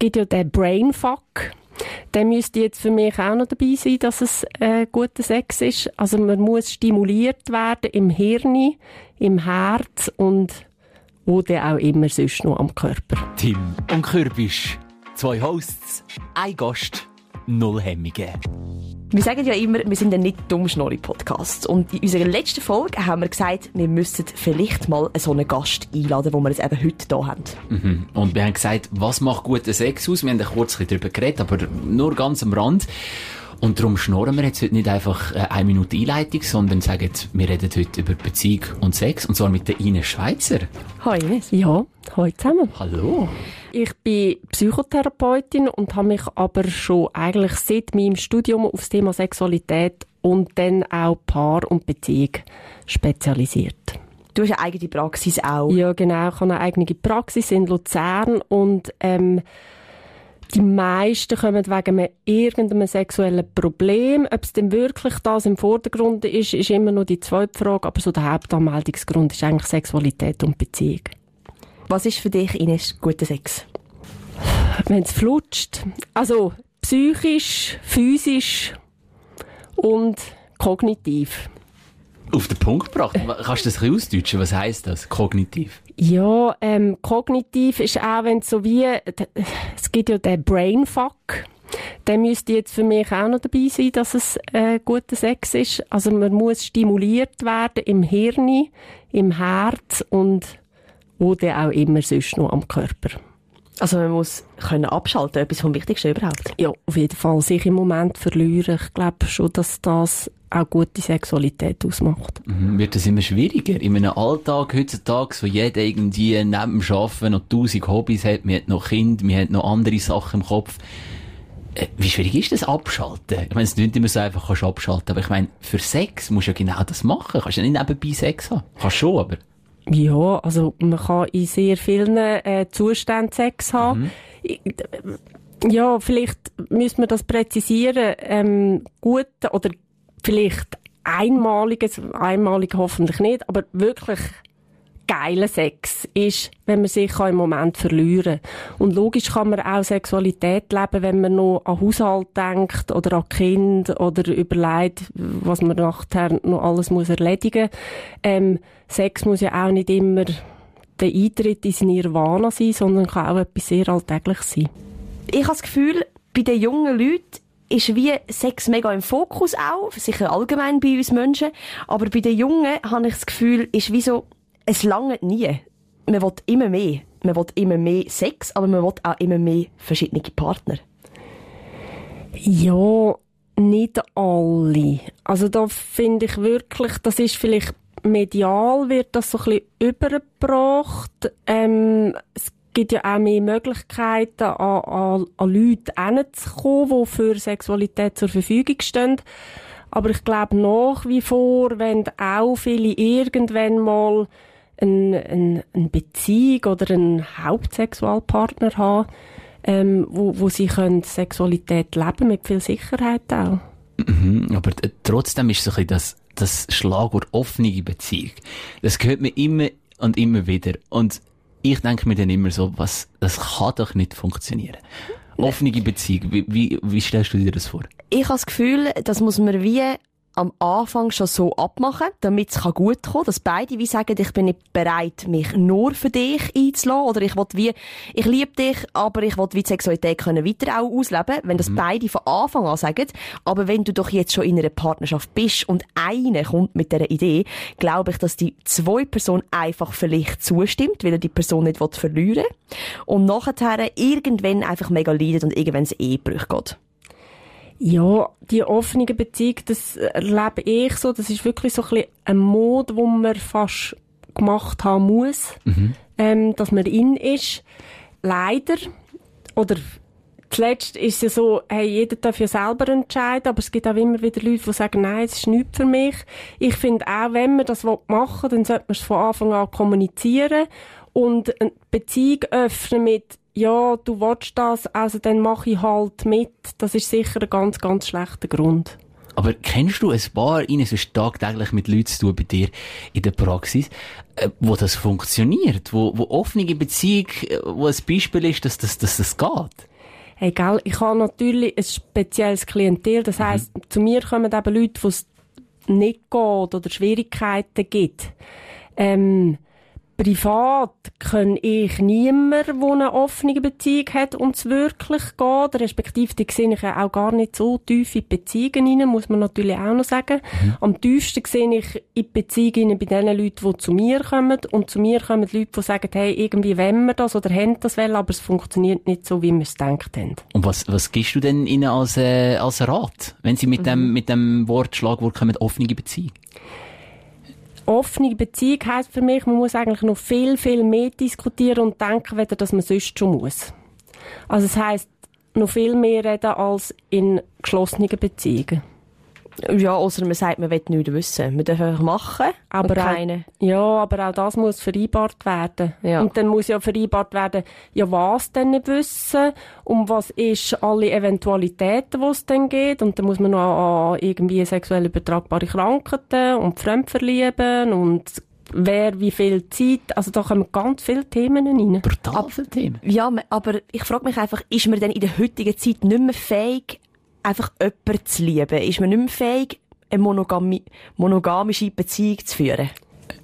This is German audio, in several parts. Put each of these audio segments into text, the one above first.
gibt ja den Brainfuck. Der müsste jetzt für mich auch noch dabei sein, dass es äh, guter Sex ist. Also man muss stimuliert werden im Hirn, im Herz und wo der auch immer sonst noch am Körper. Tim und Kürbisch. Zwei Hosts, ein Gast, null Hemmungen. Wir sagen ja immer, wir sind ein nicht Dummschnorri-Podcast. Und in unserer letzten Folge haben wir gesagt, wir müssten vielleicht mal so einen Gast einladen, den wir jetzt eben heute hier haben. Mhm. Und wir haben gesagt, was macht guten Sex aus? Wir haben kurz darüber geredet, aber nur ganz am Rand. Und darum schnurren wir jetzt heute nicht einfach äh, eine Minute Einleitung, sondern sagen, wir reden heute über Beziehung und Sex, und zwar mit der Ines Schweizer. Hallo Ines. Ja, hallo zusammen. Hallo. Ich bin Psychotherapeutin und habe mich aber schon eigentlich seit meinem Studium auf das Thema Sexualität und dann auch Paar und Beziehung spezialisiert. Du hast eine eigene Praxis auch. Ja, genau. Ich habe eine eigene Praxis in Luzern und ähm, die meisten kommen wegen irgendeinem sexuellen Problem. Ob es denn wirklich das im Vordergrund ist, ist immer noch die zweite Frage. Aber so der Hauptanmeldungsgrund ist eigentlich Sexualität und Beziehung. Was ist für dich, Ines, guter Sex? Wenn es flutscht. Also psychisch, physisch und kognitiv. Auf den Punkt gebracht. Kannst du das ein bisschen ausdeutschen? Was heisst das, kognitiv? Ja, ähm, kognitiv ist auch, wenn so wie, es gibt ja den Brainfuck. Der müsste jetzt für mich auch noch dabei sein, dass es äh, guter Sex ist. Also man muss stimuliert werden im Hirn, im Herz und wo der auch immer sonst noch am Körper. Also man muss können abschalten, etwas vom Wichtigsten überhaupt. Ja, auf jeden Fall. Sich im Moment verlieren. Ich glaube schon, dass das auch gute Sexualität ausmacht. Mhm. Wird das immer schwieriger? In einem Alltag heutzutage, wo jeder irgendwie neben dem Arbeiten noch tausend Hobbys hat, man hat noch Kinder, man hat noch andere Sachen im Kopf. Äh, wie schwierig ist das Abschalten? Ich meine, es ist nicht immer so einfach, kannst abschalten, aber ich meine, für Sex musst du ja genau das machen. Kannst ja nicht nebenbei Sex haben. Kannst schon, aber... Ja, also man kann in sehr vielen äh, Zuständen Sex haben. Mhm. Ja, vielleicht müssen wir das präzisieren. Ähm, gut oder vielleicht einmaliges, einmalig hoffentlich nicht, aber wirklich geiler Sex ist, wenn man sich im Moment verlieren kann. Und logisch kann man auch Sexualität leben, wenn man noch an Haushalt denkt oder an Kind oder überlegt, was man nachher noch alles muss erledigen muss. Ähm, Sex muss ja auch nicht immer der Eintritt in Nirvana sein, sondern kann auch etwas sehr Alltägliches sein. Ich habe das Gefühl, bei den jungen Leuten ist wie Sex mega im Fokus auch, sicher allgemein bei uns Menschen, aber bei den Jungen habe ich das Gefühl, ist wie so, es langt nie. Man will immer mehr. Man will immer mehr Sex, aber man will auch immer mehr verschiedene Partner. Ja, nicht alle. Also da finde ich wirklich, das ist vielleicht medial wird das so ein bisschen übergebracht. Ähm, es gibt ja auch mehr Möglichkeiten, an, an, an Leute hinzukommen, die für Sexualität zur Verfügung stehen. Aber ich glaube nach wie vor, wenn auch viele irgendwann mal eine, eine, eine Beziehung oder einen Hauptsexualpartner haben, ähm, wo, wo sie können Sexualität leben mit viel Sicherheit auch. Mhm, aber trotzdem ist so ein das, das Schlagwort offene Beziehung. Das gehört mir immer und immer wieder. Und ich denke mir dann immer so, was, das kann doch nicht funktionieren. Offene Beziehung, wie, wie, wie stellst du dir das vor? Ich habe das Gefühl, das muss man wie am Anfang schon so abmachen, damit es gut kommen kann, dass beide wie sagen, ich bin nicht bereit, mich nur für dich einzulassen, oder ich will wie, ich liebe dich, aber ich will wie die Sexualität können weiter auch ausleben, wenn das mhm. beide von Anfang an sagen, aber wenn du doch jetzt schon in einer Partnerschaft bist und eine kommt mit dieser Idee, glaube ich, dass die zwei Person einfach vielleicht zustimmt, weil er die Person nicht verlieren will und nachher irgendwann einfach mega leidet und irgendwann es Ehebrüche geht. Ja, die offene Beziehung, das erlebe ich so. Das ist wirklich so ein bisschen ein Mod, wo man fast gemacht haben muss, mhm. ähm, dass man in ist. Leider, oder zuletzt ist es ja so, hey, jeder darf ja selber entscheiden, aber es gibt auch immer wieder Leute, die sagen, nein, es ist nichts für mich. Ich finde auch, wenn man das machen will, dann sollte man es von Anfang an kommunizieren und eine Beziehung öffnen mit, ja, du willst das, also dann mache ich halt mit. Das ist sicher ein ganz, ganz schlechter Grund. Aber kennst du ein paar, Ines, ist tagtäglich mit Leuten zu tun bei dir in der Praxis, äh, wo das funktioniert, wo, wo offene Beziehung, äh, wo ein Beispiel ist, dass, dass, dass das geht? Hey, gell, ich habe natürlich ein spezielles Klientel. Das heisst, mhm. zu mir kommen eben Leute, die es nicht geht oder Schwierigkeiten gibt. Ähm, privat kann ich niemand, der eine offene Beziehung hat und es wirklich geht. Respektive, die sehe ich auch gar nicht so tief in Beziehungen rein, muss man natürlich auch noch sagen. Mhm. Am tiefsten sehe ich in Beziehungen bei den Leuten, die zu mir kommen. Und zu mir kommen Leute, die sagen, hey, irgendwie wollen wir das oder haben das wollen, aber es funktioniert nicht so, wie wir es gedacht haben. Und was, was gibst du denn ihnen als, äh, als Rat, wenn sie mit mhm. dem, mit dem Wort, Schlagwort kommen, offene Beziehung? Offene Beziehung heisst für mich, man muss eigentlich noch viel, viel mehr diskutieren und denken, weder dass man sonst schon muss. Also es heisst, noch viel mehr reden als in geschlossenen Beziehungen. Ja, außer man sagt, man will nichts wissen. Man darf einfach machen, aber keine. Auch, ja, aber auch das muss vereinbart werden. Ja. Und dann muss ja vereinbart werden, ja, was denn nicht wissen, um was ist alle Eventualitäten, die es dann geht. Und dann muss man noch an irgendwie sexuell übertragbare Krankheiten und Fremdverlieben und wer wie viel Zeit, also da kommen ganz viele Themen rein. Brutal viele Themen. Ja, aber ich frage mich einfach, ist man denn in der heutigen Zeit nicht mehr fähig, einfach jemanden zu lieben? Ist man nicht mehr fähig, eine monogami monogamische Beziehung zu führen?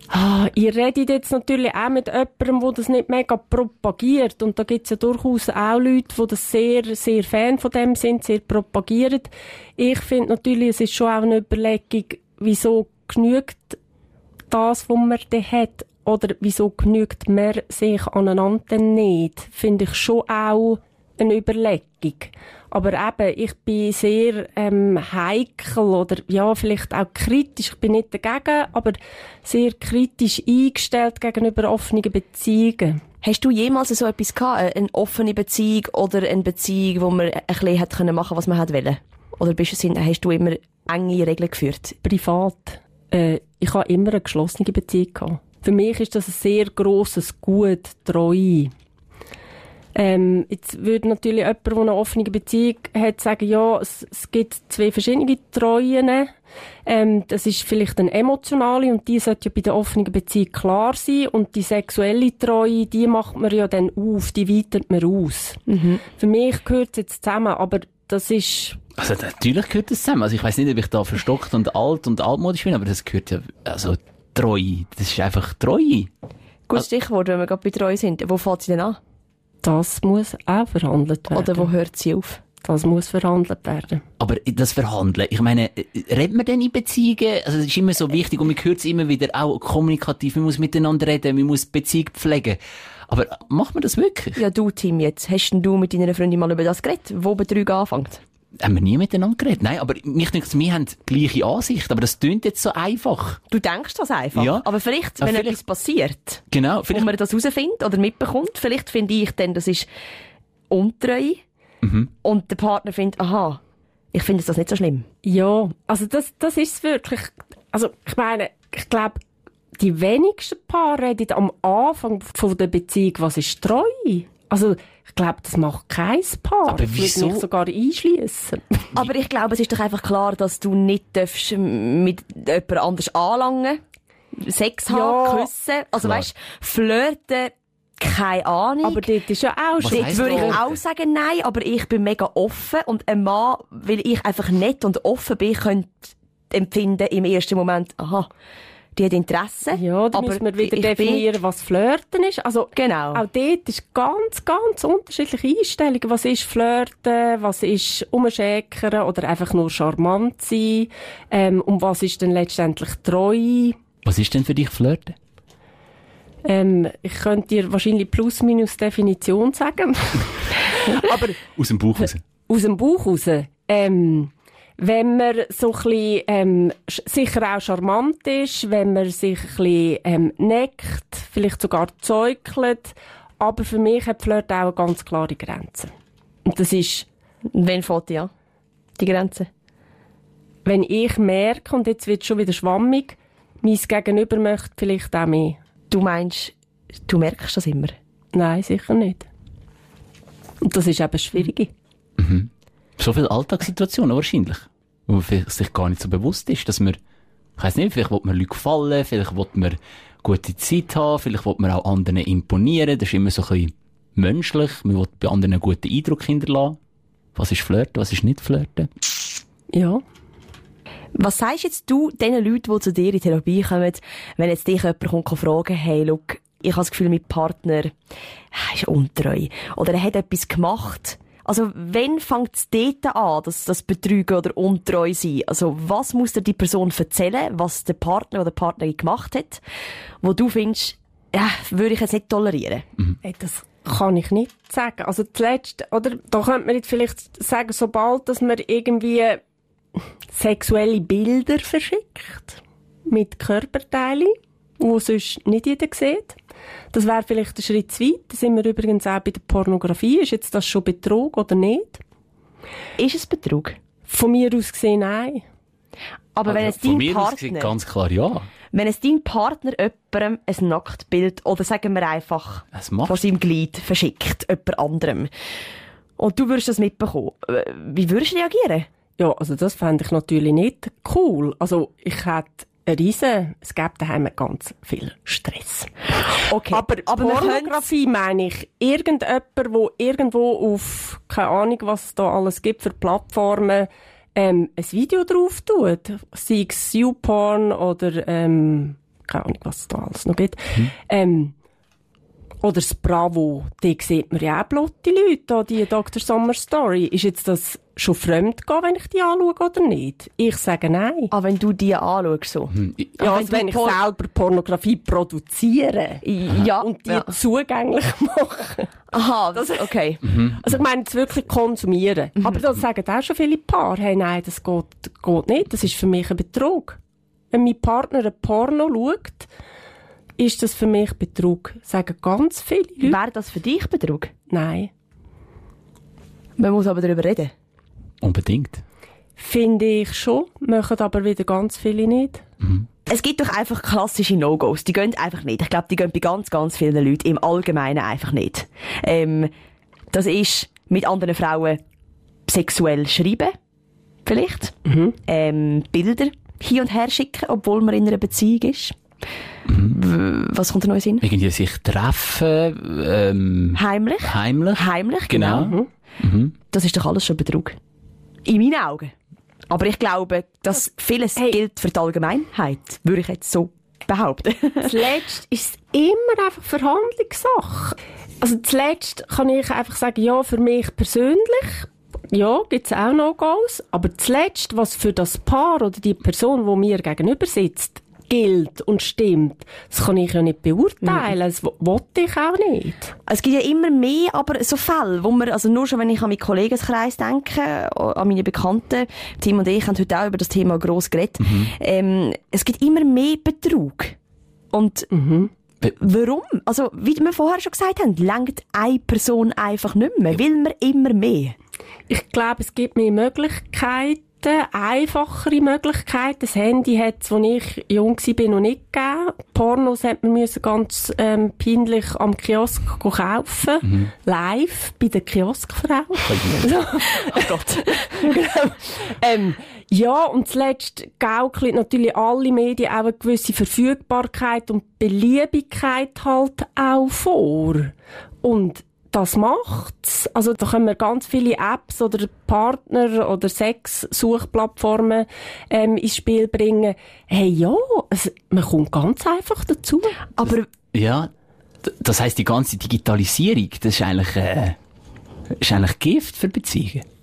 Ah, ihr redet jetzt natürlich auch mit jemandem, der das nicht mega propagiert. Und da gibt es ja durchaus auch Leute, die das sehr, sehr Fan von dem sind, sehr propagieren. Ich finde natürlich, es ist schon auch eine Überlegung, wieso genügt das, was man dann hat, oder wieso genügt man sich aneinander nicht, finde ich schon auch eine Überlegung. Aber eben, ich bin sehr ähm, heikel oder ja, vielleicht auch kritisch. Ich bin nicht dagegen, aber sehr kritisch eingestellt gegenüber offenen Beziehungen. Hast du jemals so etwas gehabt? Eine offene Beziehung oder eine Beziehung, wo man ein bisschen hat können machen, was man hat wollen? Oder bist du, hast du immer enge Regeln geführt? Privat. Äh, ich habe immer eine geschlossene Beziehung gehabt. Für mich ist das ein sehr grosses Gut, Treue. Ähm, jetzt würde natürlich jemand, der eine offene Beziehung hat, sagen, ja, es, es gibt zwei verschiedene Treuen. Ähm, das ist vielleicht eine emotionale und die sollte ja bei der offenen Beziehung klar sein und die sexuelle Treue, die macht man ja dann auf, die weitet man aus. Mhm. Für mich gehört es jetzt zusammen, aber das ist... Also natürlich gehört das zusammen. Also ich weiß nicht, ob ich da verstockt und alt und altmodisch bin, aber das gehört ja, also Treue, das ist einfach Treue. Gutes Stichwort, wenn wir gerade bei Treue sind. Wo fängt sie denn an? Das muss auch verhandelt werden. Oder wo hört sie auf? Das muss verhandelt werden. Aber das Verhandeln, ich meine, redet man denn in Beziehungen? Also, das ist immer so wichtig und man hört es immer wieder auch kommunikativ. Man muss miteinander reden, man muss Beziehung pflegen. Aber macht man das wirklich? Ja, du, Tim, jetzt. Hast denn du mit deiner Freundin mal über das geredet, wo Betrügen anfängt? Haben wir nie miteinander geredet. Nein, aber mich denkt, wir haben die gleiche Ansicht, aber das tönt jetzt so einfach. Du denkst das einfach? Ja. Aber vielleicht, wenn vielleicht, etwas passiert, genau, vielleicht, wo man das herausfindet oder mitbekommt, vielleicht finde ich dann, das ist untreu mhm. und der Partner findet, aha, ich finde das nicht so schlimm. Ja, also das, das ist es wirklich. Also ich meine, ich glaube, die wenigsten Paare reden am Anfang von der Beziehung, was ist treu? Also, ich glaube, das macht kein Paar. Aber wieso? mich sogar einschließen. Aber ich glaube, es ist doch einfach klar, dass du nicht darfst mit jemand anders anlangen, Sex ja, haben, küssen. Also klar. weißt, flirten, keine Ahnung. Aber dort ist ja auch schon. Dort würde ich auch sagen, nein, aber ich bin mega offen und ein Mann, weil ich einfach nett und offen bin, könnte empfinden im ersten Moment, aha, die hat Interesse. Ja, da müssen wir wieder definieren, was Flirten ist. Also, genau. Auch dort ist ganz, ganz unterschiedliche Einstellungen. Was ist Flirten? Was ist umschäkern oder einfach nur charmant sein? Ähm, und was ist denn letztendlich treu? Was ist denn für dich Flirten? Ähm, ich könnte dir wahrscheinlich plus-minus Definition sagen. Aber aus dem Bauch raus. Aus dem Bauch raus. Ähm, wenn man so ein bisschen, ähm, sicher auch charmant ist, wenn man sich ein bisschen ähm, neckt, vielleicht sogar zäukelt. Aber für mich hat Flirt auch eine ganz klare Grenze. Und das ist... Wenn fängt die an? Die Grenze? Wenn ich merke, und jetzt wird es schon wieder schwammig, mein Gegenüber möchte vielleicht auch mehr. Du meinst, du merkst das immer? Nein, sicher nicht. Und das ist eben schwierig. So viele Alltagssituationen wahrscheinlich, wo man sich gar nicht so bewusst ist, dass man, ich weiss nicht, vielleicht will man Leute gefallen, vielleicht will man gute Zeit haben, vielleicht will man auch anderen imponieren, das ist immer so ein bisschen menschlich, man will bei anderen einen guten Eindruck hinterlassen. Was ist Flirten, was ist nicht Flirten? Ja. Was sagst jetzt du den Leuten, die zu dir in Therapie kommen, wenn jetzt dich jemand kommt und fragen, hey, look, ich habe das Gefühl, mein Partner ist untreu. Oder er hat etwas gemacht. Also, wann fängt es dort an, dass das Betrügen oder untreu sein? Also, was muss dir die Person erzählen, was der Partner oder die Partnerin gemacht hat, wo du findest, ja, würde ich jetzt nicht tolerieren? Mhm. Hey, das kann ich nicht sagen. Also, zuletzt, oder, da könnte man jetzt vielleicht sagen, sobald, dass man irgendwie sexuelle Bilder verschickt, mit Körperteilen, wo sonst nicht jeder sieht, das wäre vielleicht ein Schritt zu weit. Da sind wir übrigens auch bei der Pornografie. Ist jetzt das schon Betrug oder nicht? Ist es Betrug? Von mir aus gesehen, nein. Aber also, wenn es dein Partner... ganz klar ja. Wenn es dein Partner jemandem ein Nacktbild oder sagen wir einfach von seinem Glied verschickt, jemand anderem, und du würdest das mitbekommen, wie würdest du reagieren? Ja, also das fände ich natürlich nicht cool. Also ich hätte riesen, es gibt daheim ganz viel Stress. Okay. Aber, aber Pornografie meine ich, irgendjemand, wo irgendwo auf, keine Ahnung, was es da alles gibt für Plattformen, ähm, ein Video drauf tut, sei es YouPorn oder, ähm, keine Ahnung, was es da alles noch gibt, hm. ähm, oder das Bravo, die sieht man ja auch blotte Leute, die Dr. Sommer Story. Ist jetzt das schon fremd gehen, wenn ich die anschaue oder nicht? Ich sage nein. Aber wenn du die anschaust, so? Hm. Ja, also wenn, wenn ich selber Pornografie produziere. Ja. Und die ja. zugänglich mache. Aha, das, okay. Mhm. Also ich meine, jetzt wirklich konsumieren. Mhm. Aber das sagen auch schon viele Paare, hey, nein, das geht, geht nicht. Das ist für mich ein Betrug. Wenn mein Partner ein Porno schaut, ist das für mich Betrug. Sagen ganz viele Leute. Wäre das für dich Betrug? Nein. Man muss aber darüber reden. Unbedingt. Finde ich schon, machen aber wieder ganz viele nicht. Mhm. Es gibt doch einfach klassische No-Gos. Die gehen einfach nicht. Ich glaube, die gehen bei ganz, ganz vielen Leuten im Allgemeinen einfach nicht. Ähm, das ist mit anderen Frauen sexuell schreiben. Vielleicht. Mhm. Ähm, Bilder hin und her schicken, obwohl man in einer Beziehung ist. Was kommt da noch in? Irgendwie sich treffen. Ähm, heimlich. Heimlich. Heimlich, genau. genau. Mhm. Das ist doch alles schon Betrug. In meinen Augen. Aber ich glaube, dass vieles hey. gilt für die Allgemeinheit, würde ich jetzt so behaupten. zuletzt ist es immer einfach Verhandlungssache. Also zuletzt kann ich einfach sagen, ja, für mich persönlich, ja, gibt es auch noch Goals, aber zuletzt, was für das Paar oder die Person, die mir gegenüber sitzt, gilt und stimmt, das kann ich ja nicht beurteilen. Das wollte ich auch nicht. Es gibt ja immer mehr, aber so Fälle, wo man, also nur schon, wenn ich an meinen Kollegenkreis denke, an meine Bekannten, Tim und ich haben heute auch über das Thema gross geredet, mhm. ähm, es gibt immer mehr Betrug. Und mhm. Warum? Also, wie wir vorher schon gesagt haben, lenkt eine Person einfach nicht mehr. Will man immer mehr? Ich glaube, es gibt mehr Möglichkeiten, einfachere Möglichkeiten. Das Handy hat es, als ich jung war, noch nicht gegeben. Pornos hat man müssen ganz ähm, peinlich am Kiosk kaufen. Mhm. Live bei der Kioskfrau. oh Gott. genau. ähm, ja, und zuletzt gaukelt natürlich alle Medien auch eine gewisse Verfügbarkeit und Beliebigkeit halt auch vor. Und das macht's. Also da können wir ganz viele Apps oder Partner oder Sex-Suchplattformen ähm, ins Spiel bringen. Hey ja, es, man kommt ganz einfach dazu. Aber ja, das heißt die ganze Digitalisierung, das ist eigentlich, äh, ist eigentlich Gift für Beziehungen.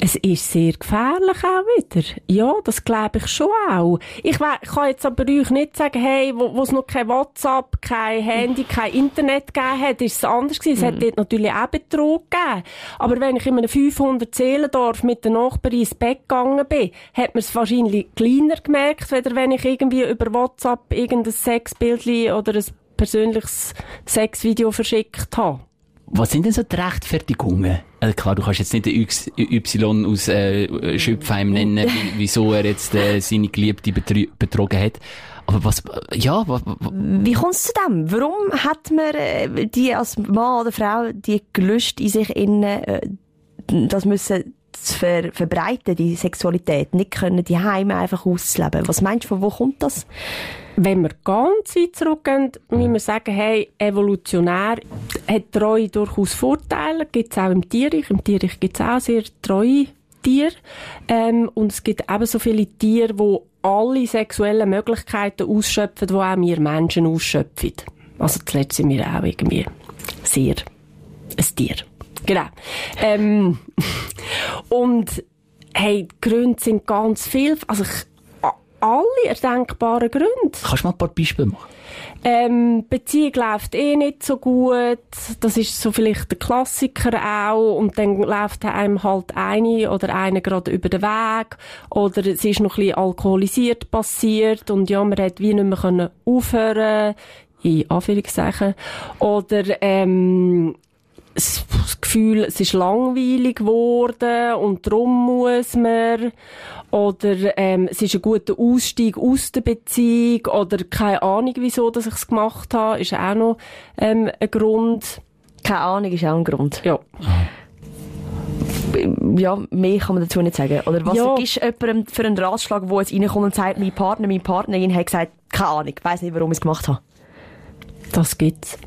Es ist sehr gefährlich auch wieder. Ja, das glaube ich schon auch. Ich, kann jetzt aber euch nicht sagen, hey, wo es noch kein WhatsApp, kein Handy, kein Internet gegeben hat, ist es anders gewesen. Es mhm. hat dort natürlich auch Betrug gegeben. Aber wenn ich in einem 500 Seelendorf mit der Nachbarin ins Bett gegangen bin, hat man es wahrscheinlich kleiner gemerkt, weder wenn ich irgendwie über WhatsApp irgendein Sexbild oder ein persönliches Sexvideo verschickt habe. Was sind denn so die Rechtfertigungen? Also klar, du kannst jetzt nicht den Y aus äh, Schöpfheim nennen, wieso er jetzt äh, seine Geliebte betrogen hat. Aber was, ja, was, Wie kommt es zu dem? Warum hat man äh, die als Mann oder Frau die gelöscht in sich innen, äh, das müssen zu ver verbreiten, die Sexualität, nicht können die Heime einfach ausleben. Was meinst du, von wo kommt das? Wenn wir ganz weit zurückgehen, müssen wir sagen, hey, evolutionär hat Treue durchaus Vorteile, gibt es auch im Tierreich. Im Tierreich gibt es auch sehr treue Tiere. Ähm, und es gibt ebenso viele Tiere, die alle sexuellen Möglichkeiten ausschöpfen, die auch wir Menschen ausschöpfen. Also zuletzt sind wir auch irgendwie sehr ein Tier. Genau. Ähm, und hey, die Gründe sind ganz viel. Also ich, alle erdenkbaren Gründe. Kannst du mal ein paar Beispiele machen? Ähm, Beziehung läuft eh nicht so gut. Das ist so vielleicht der Klassiker auch. Und dann läuft einem halt eine oder eine gerade über den Weg. Oder es ist noch ein bisschen alkoholisiert passiert. Und ja, man hat wie nicht mehr können aufhören in Anführungszeichen. Oder, ähm, das Gefühl, es ist langweilig geworden und darum muss man. Oder ähm, es ist ein guter Ausstieg aus der Beziehung. Oder keine Ahnung, wieso dass ich es gemacht habe, ist auch noch ähm, ein Grund. Keine Ahnung ist auch ein Grund. Ja. Ja, mehr kann man dazu nicht sagen. Oder was Ja. ist jemandem für einen Ratschlag, der jetzt reinkommt und sagt, mein Partner, meine Partnerin hat gesagt, keine Ahnung, ich weiss nicht, warum ich es gemacht habe. Das gibt's.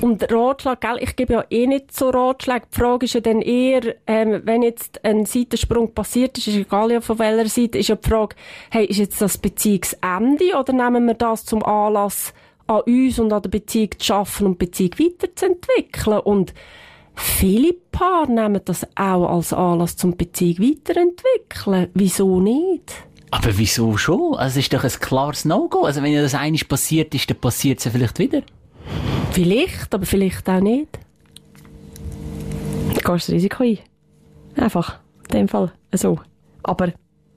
Und Ratschlag, gell, ich gebe ja eh nicht so Ratschläge. Die Frage ist ja dann eher, ähm, wenn jetzt ein Seitensprung passiert ist, ist egal ja von welcher Seite, ist ja die Frage, hey, ist jetzt das Beziehungsende oder nehmen wir das zum Anlass, an uns und an der Beziehung zu schaffen und die Beziehung weiterzuentwickeln? Und viele Paare nehmen das auch als Anlass zum Beziehung weiterentwickeln. Wieso nicht? Aber wieso schon? Also es ist doch ein klares No-Go. Also wenn ja das eines passiert ist, dann passiert es ja vielleicht wieder. Vielleicht, aber vielleicht auch nicht. Du gehst das Risiko ein. Einfach. In dem Fall. So. Aber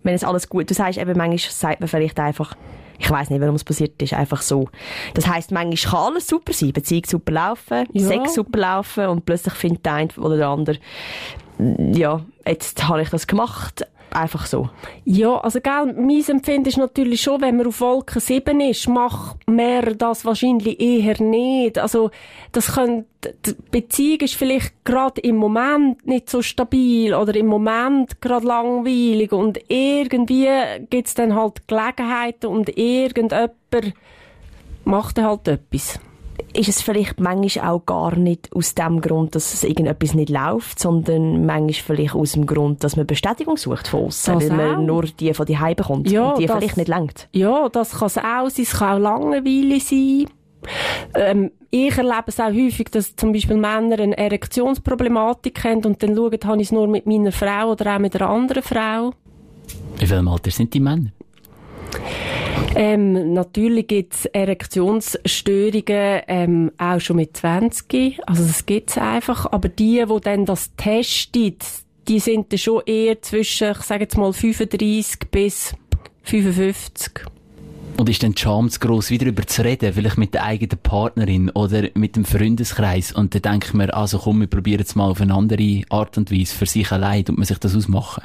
wenn es alles gut, du sagst eben, manchmal sagt man vielleicht einfach, ich weiß nicht, warum es passiert ist, einfach so. Das heisst, manchmal kann alles super sein, Beziehung super laufen, Ja. Sex super laufen und plötzlich findet der eine oder der andere, ja, jetzt habe ich das gemacht, einfach so. Ja, also gell, mein Empfinden ist natürlich schon, wenn man auf Wolke 7 ist, macht mehr das wahrscheinlich eher nicht. Also, das könnte, die Beziehung ist vielleicht gerade im Moment nicht so stabil oder im Moment gerade langweilig und irgendwie gibt's dann halt Gelegenheiten und irgendjemand macht dann halt etwas. Ist es vielleicht manchmal auch gar nicht aus dem Grund, dass es irgendetwas nicht läuft, sondern manchmal vielleicht aus dem Grund, dass man Bestätigung sucht von außen, Das weil man auch. nur die von die Heim bekommt Ja, und die das- vielleicht nicht langt. Ja, das kann es auch sein. Es kann auch Langeweile sein. Ähm, ich erlebe es auch häufig, dass zum Beispiel Männer eine Erektionsproblematik haben und dann schauen, habe ich es nur mit meiner Frau oder auch mit einer anderen Frau. In welchem Alter sind die Männer? Ähm, natürlich gibt es Erektionsstörungen ähm, auch schon mit 20. Also das gibt es einfach. Aber die, die dann das testen, die sind dann schon eher zwischen, ich sage jetzt mal 35 bis 55. Und ist dann die Scham zu gross, wieder darüber zu reden, vielleicht mit der eigenen Partnerin oder mit dem Freundeskreis? Und dann denkt man, also komm, wir probieren es mal auf eine andere Art und Weise, für sich allein, und man sich das ausmachen.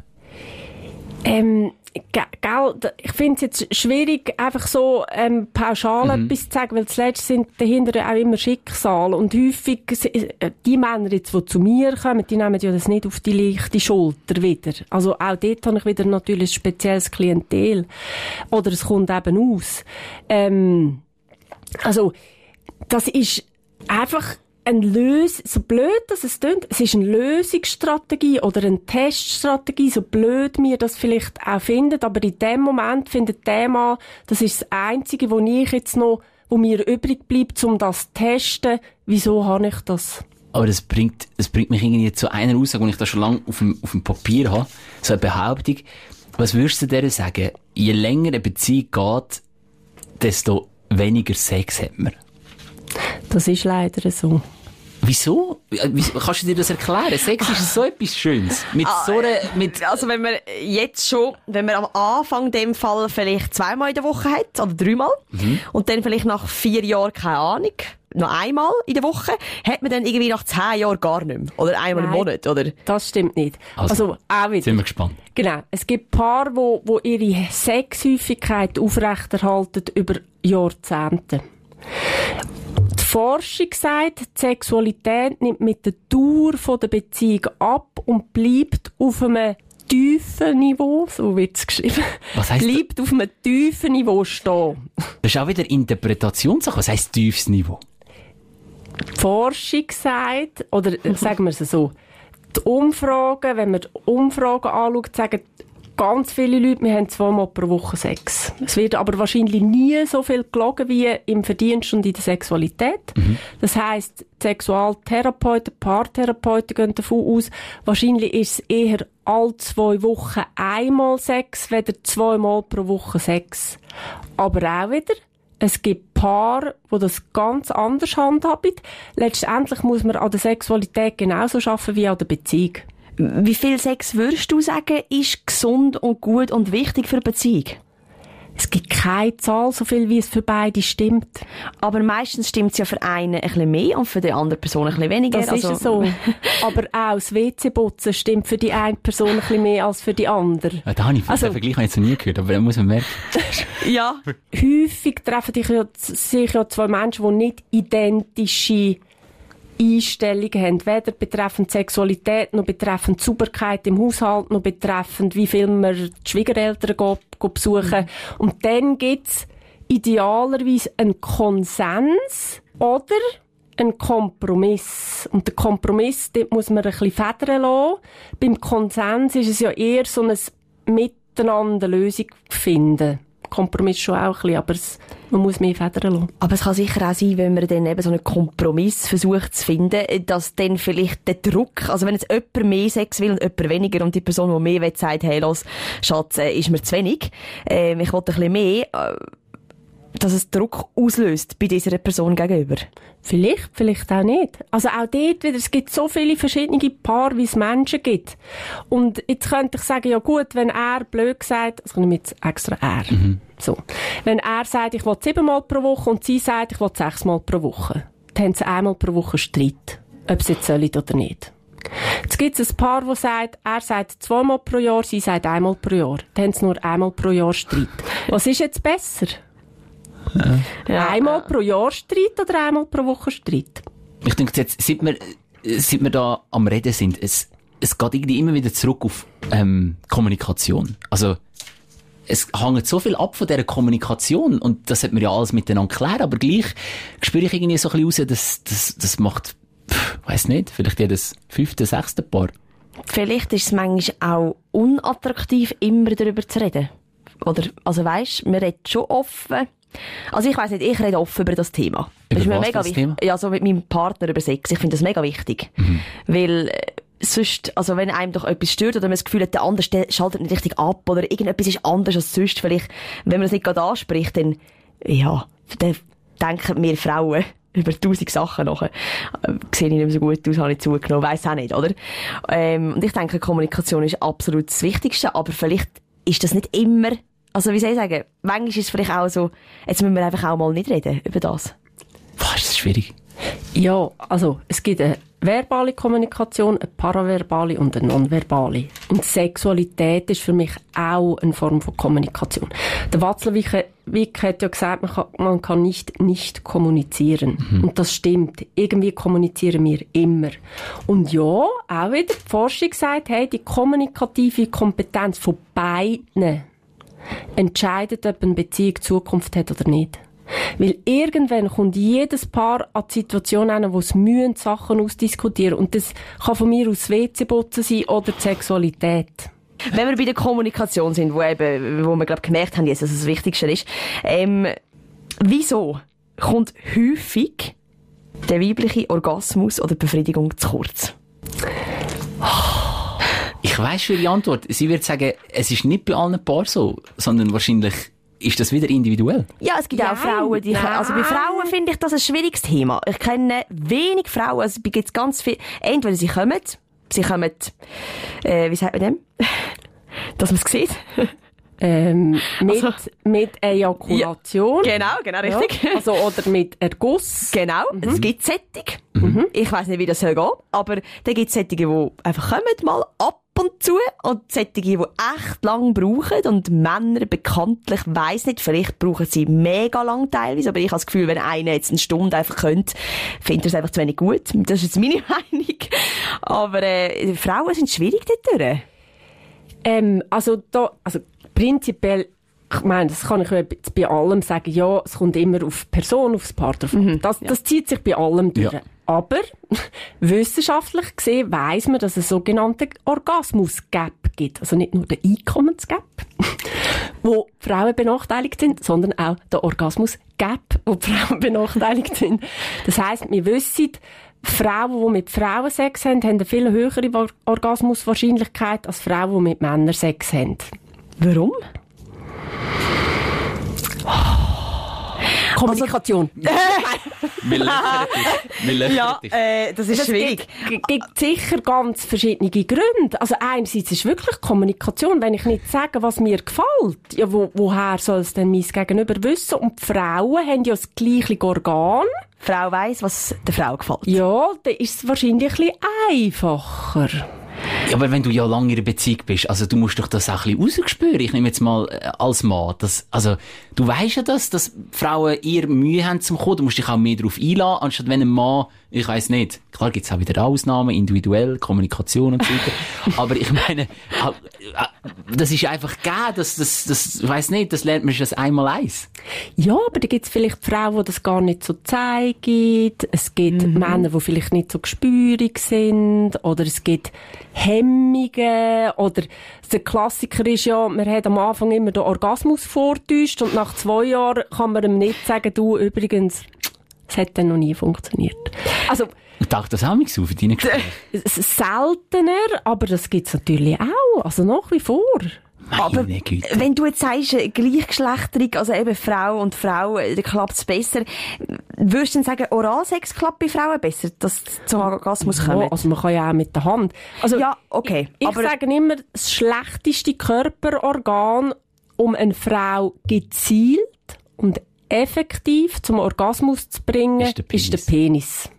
Ähm, gell, ich finde es jetzt schwierig, einfach so ähm, pauschal etwas zu sagen, weil zuletzt sind dahinter auch immer Schicksale und häufig äh, die Männer jetzt, die zu mir kommen, die nehmen ja das nicht auf die leichte Schulter wieder. Also auch dort habe ich wieder natürlich ein spezielles Klientel. Oder es kommt eben aus. Ähm, also, das ist einfach ein Lös, so blöd, dass es klingt, es ist eine Lösungsstrategie oder eine Teststrategie, so blöd mir das vielleicht auch findet, aber in dem Moment findet der Mann, das ist das Einzige, wo ich jetzt noch, wo mir übrig bleibt, um das zu testen, wieso habe ich das? Aber das bringt, das bringt mich irgendwie zu einer Aussage, die ich da schon lange auf dem, auf dem Papier habe. So eine Behauptung. Was würdest du der sagen? Je länger eine Beziehung geht, desto weniger Sex hat man. Das ist leider so. Wieso? Äh, wieso? Kannst du dir das erklären? Sex ist so etwas Schönes. Mit so einer, mit, Also wenn man jetzt schon, wenn man am Anfang dem Fall vielleicht zweimal in der Woche hat, oder dreimal, und dann vielleicht nach vier Jahren, keine Ahnung, noch einmal in der Woche, hat man dann irgendwie nach zehn Jahren gar nicht mehr. Oder einmal im Nein. Monat, oder? Das stimmt nicht. Also, Also, auch wieder. sind wir gespannt. Genau. Es gibt Paare, wo, wo ihre Sexhäufigkeit aufrechterhalten über Jahrzehnte. Forschung sagt, die Sexualität nimmt mit der Dauer der Beziehung ab und bleibt auf einem tiefen Niveau, so wird es geschrieben, Was heisst bleibt auf einem tiefen Niveau stehen. Das ist auch wieder Interpretationssache. Was heisst tiefes Niveau? Die Forschung sagt, oder sagen wir es so, die Umfragen, wenn man die Umfragen anschaut, sagen ganz viele Leute, wir haben zweimal pro Woche Sex. Es wird aber wahrscheinlich nie so viel gelogen wie im Verdienst und in der Sexualität. Das heisst, Sexualtherapeuten, Paartherapeuten gehen davon aus, wahrscheinlich ist es eher all zwei Wochen einmal Sex, weder zweimal pro Woche Sex. Aber auch wieder, es gibt Paare, die das ganz anders handhaben. Letztendlich muss man an der Sexualität genauso arbeiten wie an der Beziehung. Wie viel Sex würdest du sagen, ist gesund und gut und wichtig für eine Beziehung? Es gibt keine Zahl, so viel wie es für beide stimmt. Aber meistens stimmt es ja für einen ein bisschen mehr und für die andere Person ein bisschen weniger. Das ist Also- ja so. Aber auch das WC-Putzen stimmt für die eine Person ein bisschen mehr als für die andere. Ja, da habe ich Also- den Vergleich habe ich jetzt noch nie gehört, aber da muss man merken. Ja. Häufig treffen sich ja, sich ja zwei Menschen, die nicht identische Einstellungen haben, weder betreffend Sexualität, noch betreffend Sauberkeit im Haushalt, noch betreffend, wie viel man die Schwiegereltern geht, geht besuchen. Und dann gibt's idealerweise einen Konsens oder einen Kompromiss. Und der Kompromiss, dort muss man ein bisschen federn lassen. Beim Konsens ist es ja eher so ein Miteinander Lösung finden. Kompromiss schon auch ein bisschen, aber es, man muss mehr federn lassen. Aber es kann sicher auch sein, wenn man dann eben so einen Kompromiss versucht zu finden, dass dann vielleicht der Druck, also wenn jetzt jemand mehr Sex will und jemand weniger und die Person, die mehr will, sagt, hey, los, Schatz, äh, ist mir zu wenig, ähm, ich will ein bisschen mehr, äh, dass es Druck auslöst bei dieser Person gegenüber. Vielleicht, vielleicht auch nicht. Also auch dort wieder, es gibt so viele verschiedene Paare, wie es Menschen gibt. Und jetzt könnte ich sagen, ja gut, wenn er blöd sagt, also ich nehme jetzt extra er. So. Wenn er sagt, ich will siebenmal pro Woche und sie sagt, ich will sechsmal pro Woche, dann haben sie einmal pro Woche Streit. Ob sie jetzt sollen oder nicht. Jetzt gibt es ein Paar, das sagt, er sagt zweimal pro Jahr, sie sagt einmal pro Jahr. Dann haben sie nur einmal pro Jahr Streit. Was ist jetzt besser? Einmal pro Jahr Streit oder einmal pro Woche Streit? Ich denke jetzt, seit wir, äh, seit wir da am Reden sind, es, es geht irgendwie immer wieder zurück auf ähm, Kommunikation. Also es hängt so viel ab von dieser Kommunikation und das hat man ja alles miteinander klären, aber gleich spüre ich irgendwie so ein bisschen raus, dass das, das macht, weiss nicht, vielleicht jedes fünfte, sechste Paar. Vielleicht ist es manchmal auch unattraktiv, immer darüber zu reden. Oder, also weisst, man redet schon offen. Also ich weiss nicht, ich rede offen über das Thema. Über ist mir mega das wichtig. Ja, so mit meinem Partner über Sex. Ich finde das mega wichtig. Weil, äh, sonst, also wenn einem doch etwas stört oder man das Gefühl hat, der andere schaltet nicht richtig ab oder irgendetwas ist anders als sonst, vielleicht, wenn man das nicht gerade anspricht, dann, ja, dann denken wir Frauen über tausend Sachen nachher. Äh, Sehe ich nicht mehr so gut aus, habe ich zugenommen, weiss auch nicht, oder? Ähm, und ich denke, Kommunikation ist absolut das Wichtigste, aber vielleicht ist das nicht immer, also wie soll ich sagen, manchmal ist es vielleicht auch so, jetzt müssen wir einfach auch mal nicht reden über das. Boah, ist das schwierig. Ja, also es gibt eine verbale Kommunikation, eine paraverbale und eine nonverbale. Und Sexualität ist für mich auch eine Form von Kommunikation. Der Watzlawick Wick hat ja gesagt, man kann, man kann nicht nicht kommunizieren. Und das stimmt. Irgendwie kommunizieren wir immer. Und ja, auch wieder die Forschung sagt, hey, die kommunikative Kompetenz von beiden entscheidet, ob eine Beziehung Zukunft hat oder nicht. Weil irgendwann kommt jedes Paar an die Situation hin, wo es mühen, Sachen ausdiskutieren. Und das kann von mir aus WC-Putzen sein oder die Sexualität. Wenn wir bei der Kommunikation sind, wo eben, wo wir, glaub, gemerkt haben, jetzt, dass es das Wichtigste ist, ähm, wieso kommt häufig der weibliche Orgasmus oder Befriedigung zu kurz? Ich weiss schon die Antwort. Sie wird sagen, es ist nicht bei allen Paaren so, sondern wahrscheinlich ist das wieder individuell. Ja, es gibt auch Nein, Frauen, die, nein. also bei Frauen finde ich das ein schwieriges Thema. Ich kenne wenig Frauen, also es gibt ganz viel, entweder sie kommen, sie kommen, äh, wie sagt man dem? Dass man es sieht. Ähm, mit, Also- mit Ejakulation. Genau, genau, richtig. Ja, also, oder mit Erguss. Genau, es gibt Sättige. Ich weiß nicht, wie das soll gehen, aber da gibt es Sättige, die einfach kommen, mal ab und zu. Und solche, die echt lang brauchen und Männer bekanntlich, weiss nicht, vielleicht brauchen sie mega lang teilweise, aber ich habe das Gefühl, wenn einer jetzt eine Stunde einfach könnte, findet er es einfach zu wenig gut. Das ist jetzt meine Meinung. Aber äh, Frauen sind schwierig dort durch. Ähm, also da, also prinzipiell ich meine, das kann ich jetzt bei allem sagen, ja, es kommt immer auf Person, aufs Paar drauf. Mhm, das, ja. das zieht sich bei allem durch. Ja. Aber wissenschaftlich gesehen weiss man, dass es sogenannte Orgasmus-Gap gibt. Also nicht nur der Einkommens-Gap, wo Frauen benachteiligt sind, sondern auch der Orgasmus-Gap, wo Frauen benachteiligt sind. Das heisst, wir wissen, Frauen, die mit Frauen Sex haben, haben eine viel höhere Orgasmuswahrscheinlichkeit als Frauen, die mit Männern Sex haben. Warum? Kommunikation. wir löchern dich. Wir löchern ja, äh, das ist das schwierig. Es gibt sicher ganz verschiedene Gründe. Also einerseits ist wirklich Kommunikation. Wenn ich nicht sage, was mir gefällt, ja, wo, woher soll es denn mein Gegenüber wissen? Und die Frauen haben ja das gleiche Organ. Die Frau weiss, was der Frau gefällt. Ja, dann ist es wahrscheinlich ein bisschen einfacher. Ja, aber wenn du ja lange in einer Beziehung bist, also du musst doch das auch ein bisschen rausspüren. Ich nehme jetzt mal äh, als Mann, dass, also du weißt ja das, dass Frauen eher Mühe haben zum Kommen. Du musst dich auch mehr darauf einladen, anstatt wenn ein Mann, ich weiß nicht, klar gibt's auch wieder Ausnahmen, individuell, Kommunikation und so weiter. aber ich meine, das ist einfach gegeben, das, das, das, ich weiss nicht, das lernt man schon einmal eins. Ja, aber da gibt's vielleicht Frauen, die das gar nicht so zeigen. Es gibt mhm. Männer, die vielleicht nicht so gespürig sind. Oder es gibt Hemmungen oder der Klassiker ist ja, man hat am Anfang immer den Orgasmus vortäuscht und nach zwei Jahren kann man ihm nicht sagen, du übrigens, es hat dann noch nie funktioniert. Also, ich dachte das auch nicht auf in deinen Gesprächen. Seltener, aber das gibt's natürlich auch, also nach wie vor. Aber Güte. wenn du jetzt sagst, äh, gleichgeschlechterig, also eben Frau und Frau, äh, da klappt es besser, würdest du dann sagen, Oralsex klappt bei Frauen besser, dass zum Orgasmus kommt? Ja, also man kann ja auch mit der Hand. Also, ja, okay. Ich, ich sage immer, das schlechteste Körperorgan, um eine Frau gezielt und effektiv zum Orgasmus zu bringen, ist der Penis. Ist der Penis.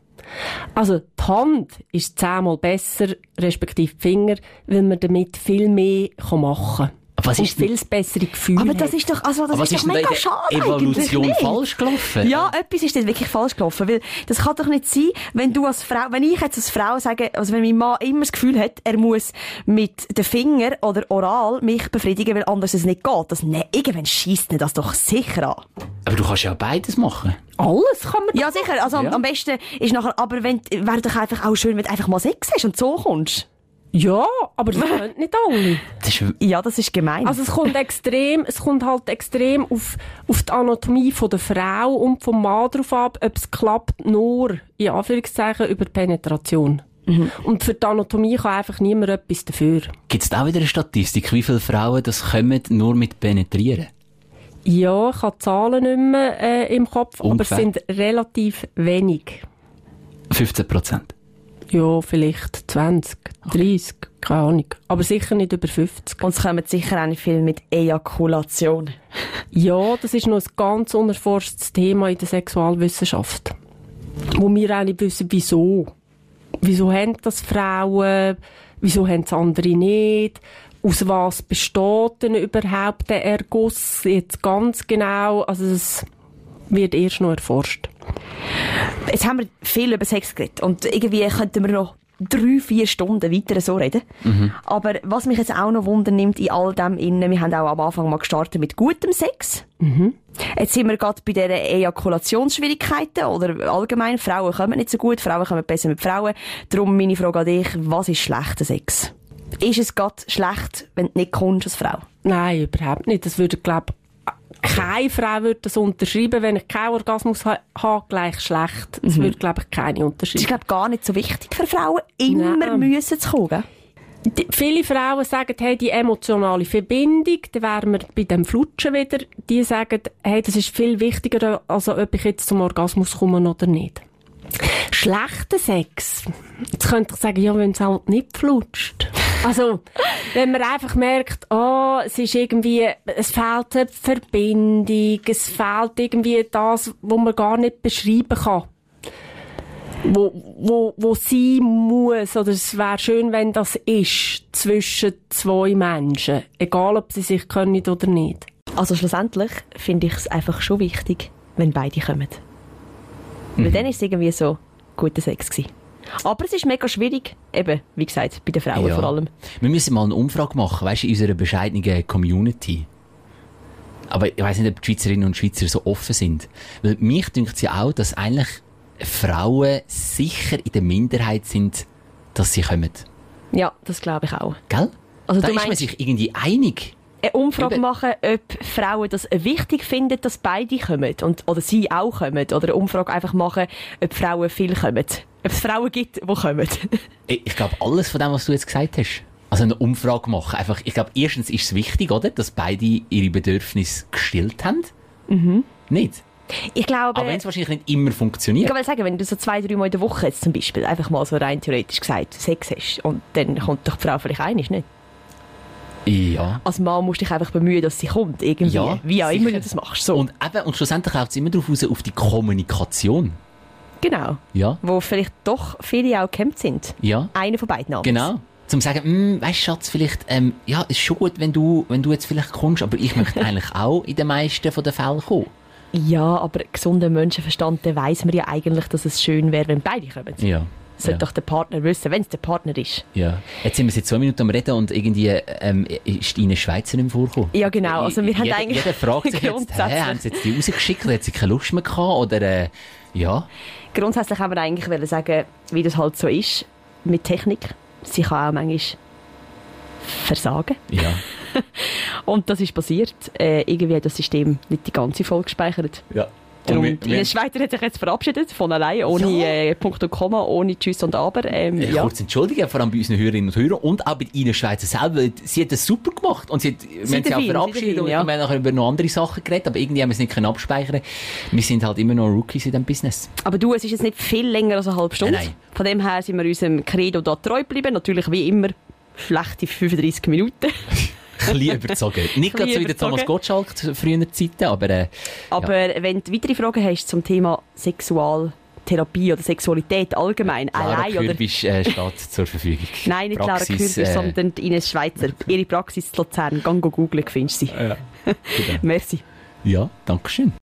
Also die Hand ist zehnmal besser, respektive die Finger, weil man damit viel mehr machen kann. Was ist viel bessere Gefühl. Aber das ist doch, also das ist, ist doch mega schade Evolution falsch gelaufen? Ja, etwas ist dort wirklich falsch gelaufen, weil das kann doch nicht sein, wenn du als Frau, wenn ich jetzt als Frau sage, also wenn mein Mann immer das Gefühl hat, er muss mit den Fingern oder oral mich befriedigen, weil anders es nicht geht, das, ne, irgendwann schießt das doch sicher an. Aber du kannst ja beides machen. Alles kann man Ja, sicher, also ja. am besten ist nachher, aber wenn, wäre doch einfach auch schön, wenn du einfach mal Sex hast und so kommst. Ja, aber das können nicht alle. Das ist, ja, das ist gemein. Also es kommt extrem, es kommt halt extrem auf, auf die Anatomie von der Frau und vom Mann drauf ab, ob es klappt nur, in Anführungszeichen, über Penetration. Mhm. Und für die Anatomie kann einfach niemand etwas dafür. Gibt es da wieder eine Statistik, wie viele Frauen das kommen, nur mit Penetrieren? Ja, ich habe Zahlen nicht mehr äh, im Kopf, Ungefähr. aber es sind relativ wenig. 15 Prozent? Ja, vielleicht 20, 30, keine Ahnung. Aber sicher nicht über 50. Und es kommen sicher auch nicht viel mit Ejakulation. ja, das ist noch ein ganz unerforschtes Thema in der Sexualwissenschaft. Wo wir auch nicht wissen, wieso. Wieso haben das Frauen? Wieso haben es andere nicht? Aus was besteht denn überhaupt der Erguss jetzt ganz genau? Also es wird erst noch erforscht. Jetzt haben wir viel über Sex geredet und irgendwie könnten wir noch drei, vier Stunden weiter so reden. Mhm. Aber was mich jetzt auch noch wundernimmt in all dem innen, wir haben auch am Anfang mal gestartet mit gutem Sex. Mhm. Jetzt sind wir gerade bei diesen Ejakulationsschwierigkeiten oder allgemein, Frauen kommen nicht so gut, Frauen kommen besser mit Frauen. Darum meine Frage an dich, was ist schlechter Sex? Ist es gerade schlecht, wenn du nicht kommst als Frau? Nein, überhaupt nicht. Das würde, glaube keine Frau würde das unterschreiben, wenn ich keinen Orgasmus habe, ha, gleich schlecht. Das mhm. würde, glaube ich, keine unterschreiben. Das ist, glaube ich, gar nicht so wichtig für Frauen, immer Nein. müssen zu kommen. Die, viele Frauen sagen, hey, die emotionale Verbindung, da wären wir bei dem Flutschen wieder, die sagen, hey, das ist viel wichtiger, als ob ich jetzt zum Orgasmus komme oder nicht. Schlechter Sex. Jetzt könnte ich sagen, ja, wenn es halt nicht flutscht. Also, wenn man einfach merkt, oh, es ist irgendwie, es fehlt eine Verbindung, es fehlt irgendwie das, was man gar nicht beschreiben kann. wo, wo, wo sein muss, oder es wäre schön, wenn das ist, zwischen zwei Menschen. Egal, ob sie sich können oder nicht. Also schlussendlich finde ich es einfach schon wichtig, wenn beide kommen. Mhm. Weil dann ist es irgendwie so guter Sex gewesen. Aber es ist mega schwierig, eben, wie gesagt, bei den Frauen ja. vor allem. Wir müssen mal eine Umfrage machen, weißt du, in unserer bescheidenen Community. Aber ich weiß nicht, ob die Schweizerinnen und Schweizer so offen sind. Weil mich denkt es ja auch, dass eigentlich Frauen sicher in der Minderheit sind, dass sie kommen. Ja, das glaube ich auch. Gell? Also da ist man sich irgendwie einig. Eine Umfrage Eben. machen, ob Frauen das wichtig finden, dass beide kommen und, oder sie auch kommen. Oder eine Umfrage einfach machen, ob Frauen viel kommen. Ob es Frauen gibt, die kommen. ich glaube, alles von dem, was du jetzt gesagt hast. Also eine Umfrage machen. Einfach, ich glaube, erstens ist es wichtig, oder? Dass beide ihre Bedürfnisse gestillt haben. Mhm. Nicht? Ich glaube... Aber wenn es wahrscheinlich nicht immer funktioniert. Ich kann sagen, wenn du so zwei, drei Mal in der Woche jetzt zum Beispiel einfach mal so rein theoretisch gesagt Sex hast und dann kommt doch die Frau vielleicht einig, nicht? Ja. Als Mann musst du dich einfach bemühen, dass sie kommt, irgendwie. Ja, Wie auch immer du das machst. So. Und, eben, und schlussendlich läuft es immer darauf raus, auf die Kommunikation. Genau. Ja. Wo vielleicht doch viele auch gehemmt sind. Ja. Einer von beiden Namens. Genau. Zum sagen, hm, weißt Schatz, vielleicht, ähm, ja, ist schon gut, wenn du, wenn du jetzt vielleicht kommst, aber ich möchte eigentlich auch in den meisten von den Fällen kommen. Ja, aber gesunder Menschenverstand, der weiss man ja eigentlich, dass es schön wäre, wenn beide kommen. Ja. Sollte ja. doch der Partner wissen, wenn es der Partner ist. Ja. Jetzt sind wir seit zwei Minuten am Reden und irgendwie ähm, ist deine Schweizer nicht vorgekommen. Ja, genau. Also wir jeder, haben eigentlich jeder fragt sich jetzt, hä, haben sie jetzt die rausgeschickt oder hat sie keine Lust mehr gehabt? Oder, äh, ja. Grundsätzlich haben wir eigentlich sagen, wie das halt so ist mit Technik. Sie kann auch manchmal versagen. Ja. und das ist passiert. Äh, irgendwie hat das System nicht die ganze Folge gespeichert. Ja. Darum, wir, wir, Ines Schweiter hat sich jetzt verabschiedet, von allein, ohne ja. äh, Punkt und Komma, ohne Tschüss und Aber. Ähm, ich ja. kurz entschuldigen, vor allem bei unseren Hörerinnen und Hörern und auch bei Ines Schweizer selber. Sie hat das super gemacht und sie hat, sie wir haben sie auch verabschiedet und ja. wir haben nachher über noch andere Sachen geredet, aber irgendwie haben wir es nicht abspeichern Wir sind halt immer noch Rookies in diesem Business. Aber du, es ist jetzt nicht viel länger als eine halbe Stunde. Nein. Von dem her sind wir unserem Credo da treu geblieben. Natürlich wie immer schlechte 35 Minuten. ein bisschen überzogen. Nicht ganz so wie der Thomas Gottschalk zu früheren Zeiten, aber... Äh, aber ja. wenn du weitere Fragen hast zum Thema Sexualtherapie oder Sexualität allgemein, Clara allein Kürbisch, oder... äh, steht zur Verfügung. Nein, nicht Praxis, Clara Kürbisch, äh, sondern Ines Schweizer. Ihre Praxis in Luzern. Gang googeln, findest du sie. Ja, Merci. Ja, danke schön.